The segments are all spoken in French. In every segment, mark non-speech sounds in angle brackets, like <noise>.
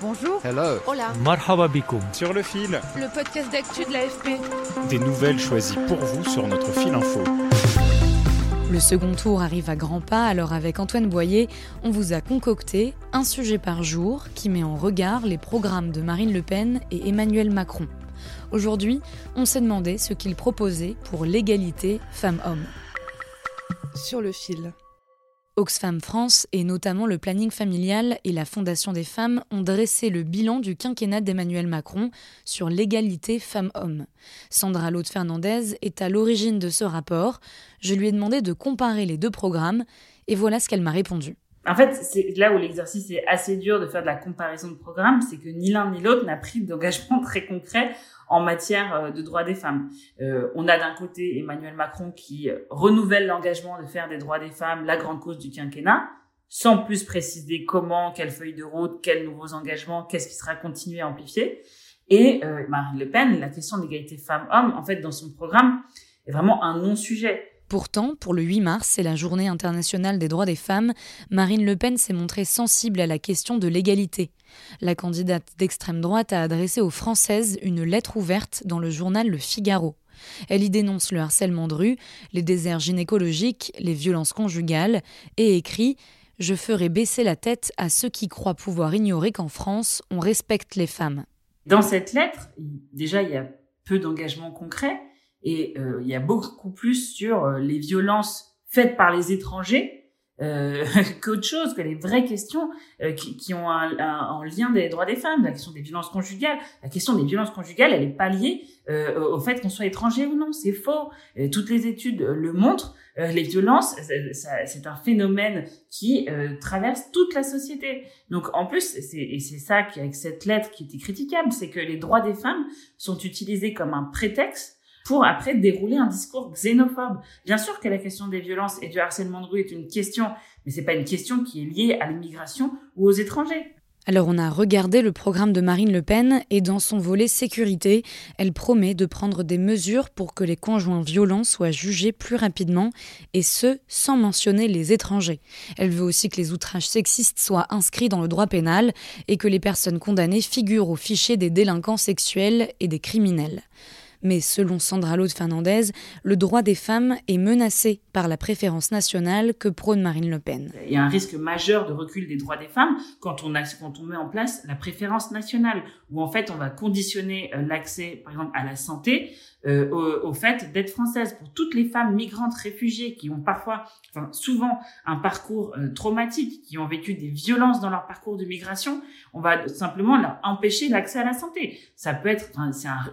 Bonjour. Hello. Hola. Marhaba bikoum. Sur le fil, Le podcast d'actu de l'AFP. des nouvelles choisies pour vous sur notre fil info. Le second tour arrive à grands pas, alors avec Antoine Boyer, on vous a concocté un sujet par jour qui met en regard les programmes de Marine Le Pen et Emmanuel Macron. Aujourd'hui, on s'est demandé ce qu'ils proposaient pour l'égalité femmes-hommes. Sur le fil. Oxfam France et notamment le planning familial et la Fondation des femmes ont dressé le bilan du quinquennat d'Emmanuel Macron sur l'égalité femmes-hommes. Sandra Laude Fernandez est à l'origine de ce rapport. Je lui ai demandé de comparer les deux programmes et voilà ce qu'elle m'a répondu. En fait, c'est là où l'exercice est assez dur de faire de la comparaison de programmes, c'est que ni l'un ni l'autre n'a pris d'engagement <laughs> très concret en matière euh, de droits des femmes. Euh, on a d'un côté Emmanuel Macron qui euh, renouvelle l'engagement de faire des droits des femmes la grande cause du quinquennat, sans plus préciser comment, quelle feuille de route, quels nouveaux engagements, qu'est-ce qui sera continué à amplifier. Et Marine Le Pen, la question d'égalité femmes-hommes, en fait, dans son programme, est vraiment un non-sujet. Pourtant, pour le 8 mars, c'est la journée internationale des droits des femmes, Marine Le Pen s'est montrée sensible à la question de l'égalité. La candidate d'extrême droite a adressé aux Françaises une lettre ouverte dans le journal Le Figaro. Elle y dénonce le harcèlement de rue, les déserts gynécologiques, les violences conjugales et écrit Je ferai baisser la tête à ceux qui croient pouvoir ignorer qu'en France, on respecte les femmes. Dans cette lettre, déjà, il y a peu d'engagements concrets et euh, il y a beaucoup plus sur euh, les violences faites par les étrangers euh, <laughs> qu'autre chose, que les vraies questions euh, qui, qui ont un, un, en lien des droits des femmes, la question des violences conjugales. La question des violences conjugales, elle est pas liée euh, au fait qu'on soit étranger ou non, c'est faux. Euh, toutes les études le montrent. Euh, les violences, c'est- un phénomène qui euh, traverse toute la société. Donc en plus, et c'est ça qui avec cette lettre qui était critiquable, c'est que les droits des femmes sont utilisés comme un prétexte pour après dérouler un discours xénophobe. Bien sûr que la question des violences et du harcèlement de rue est une question, mais c'est pas une question qui est liée à l'immigration ou aux étrangers. Alors on a regardé le programme de Marine Le Pen et dans son volet sécurité, elle promet de prendre des mesures pour que les conjoints violents soient jugés plus rapidement et ce, sans mentionner les étrangers. Elle veut aussi que les outrages sexistes soient inscrits dans le droit pénal et que les personnes condamnées figurent au fichier des délinquants sexuels et des criminels. Mais selon Sandra Laude Fernandez, le droit des femmes est menacé par la préférence nationale que prône Marine Le Pen. Il y a un risque majeur de recul des droits des femmes quand on, met en place la préférence nationale, où en fait on va conditionner euh, l'accès, par exemple, à la santé euh, au, fait d'être française. Pour toutes les femmes migrantes réfugiées qui ont parfois, souvent, un parcours euh, traumatique, qui ont vécu des violences dans leur parcours de migration, on va simplement leur empêcher l'accès à la santé. Ça peut être,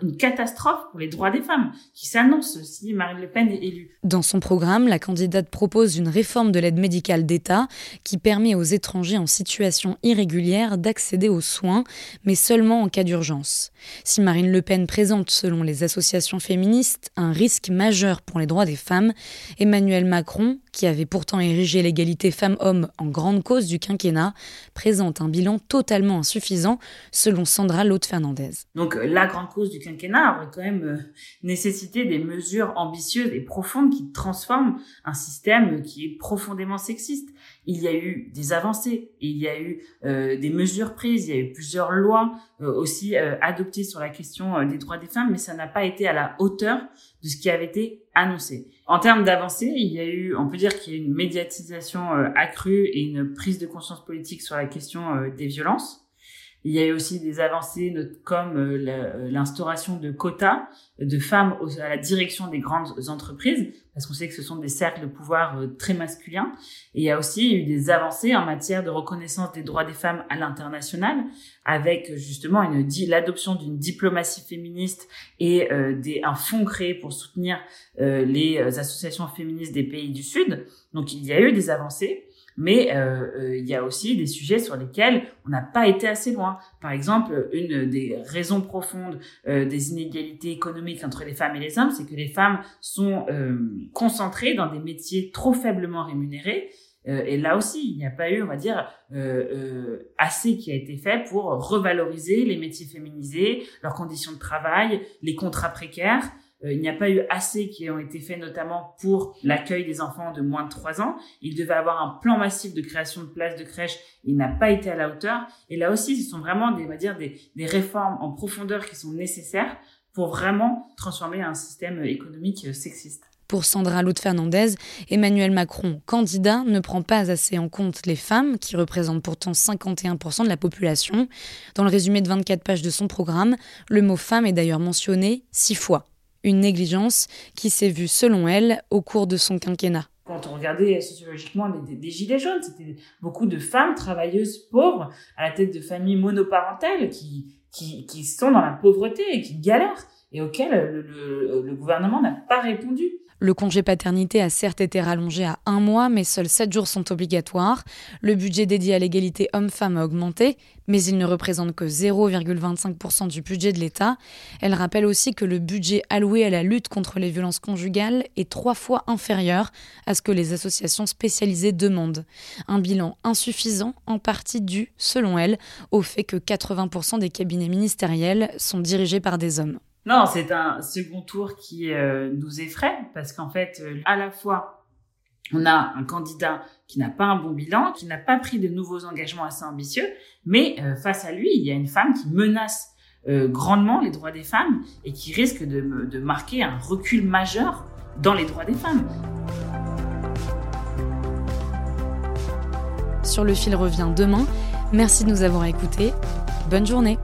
une catastrophe pour les droits des femmes qui s'annonce si Marine Le Pen est élue. Dans son programme, la candidate propose une réforme de l'aide médicale d'État qui permet aux étrangers en situation irrégulière d'accéder aux soins, mais seulement en cas d'urgence. Si Marine Le Pen présente, selon les associations féministes, un risque majeur pour les droits des femmes, Emmanuel Macron, qui avait pourtant érigé l'égalité femmes-hommes en grande cause du quinquennat, présente un bilan totalement insuffisant, selon Sandra Laude Fernandez. Donc euh, la grande cause du quinquennat aurait quand même euh, nécessité des mesures ambitieuses et profondes qui transforment un système qui est profondément sexiste. Il y a eu des avancées, il y a eu euh, des mesures prises, il y a eu plusieurs lois euh, aussi adoptées sur la question des droits des femmes, mais ça n'a pas été à la hauteur de ce qui avait été annoncé. En termes d'avancées, il y a eu, on peut dire qu'il y a eu une médiatisation accrue et une prise de conscience politique sur la question des violences. Il y a eu aussi des avancées comme euh, la- l'instauration de quotas de femmes à la direction des grandes entreprises, parce qu'on sait que ce sont des cercles de pouvoir euh, très masculins. Et il y a aussi eu des avancées en matière de reconnaissance des droits des femmes à l'international, avec justement l'adoption d'une diplomatie féministe et euh, un fonds créé pour soutenir euh, les associations féministes des pays du Sud. Donc il y a eu des avancées. Mais euh, euh, il y a aussi des sujets sur lesquels on n'a pas été assez loin. Par exemple, une des raisons profondes euh, des inégalités économiques entre les femmes et les hommes, c'est que les femmes sont concentrées dans des métiers trop faiblement rémunérés. et là aussi, il n'y a pas eu, on va dire, assez qui a été fait pour revaloriser les métiers féminisés, leurs conditions de travail, les contrats précaires. Euh, il n'y a pas eu assez qui ont été faits notamment pour l'accueil des enfants de moins de 3 ans. Il devait avoir un plan massif de création de places de crèche. Il n'a pas été à la hauteur. Et là aussi, ce sont vraiment des, on va dire, des, réformes en profondeur qui sont nécessaires pour vraiment transformer un système économique sexiste. Pour Sandra Lout Fernandez, Emmanuel Macron, candidat, ne prend pas assez en compte les femmes, qui représentent pourtant 51% de la population. Dans le résumé de 24 pages de son programme, le mot femme est d'ailleurs mentionné six fois une négligence qui s'est vue, selon elle, au cours de son quinquennat. Quand on regardait sociologiquement des, gilets jaunes, c'était beaucoup de femmes travailleuses pauvres à la tête de familles monoparentales qui, qui, sont dans la pauvreté et qui galèrent et auxquelles le, le gouvernement n'a pas répondu. Le congé paternité a certes été rallongé à un mois, mais seuls sept jours sont obligatoires. Le budget dédié à l'égalité homme-femme a augmenté, mais il ne représente que 0,25% du budget de l'État. Elle rappelle aussi que le budget alloué à la lutte contre les violences conjugales est trois fois inférieur à ce que les associations spécialisées demandent. Un bilan insuffisant, en partie dû, selon elle, au fait que 80% des cabinets ministériels sont dirigés par des hommes. Non, c'est un second tour qui euh, nous effraie parce qu'en fait, euh, à la fois, on a un candidat qui n'a pas un bon bilan, qui n'a pas pris de nouveaux engagements assez ambitieux, mais euh, face à lui, il y a une femme qui menace grandement les droits des femmes et qui risque de, de marquer un recul majeur dans les droits des femmes. Sur le fil revient demain. Merci de nous avoir écoutés. Bonne journée.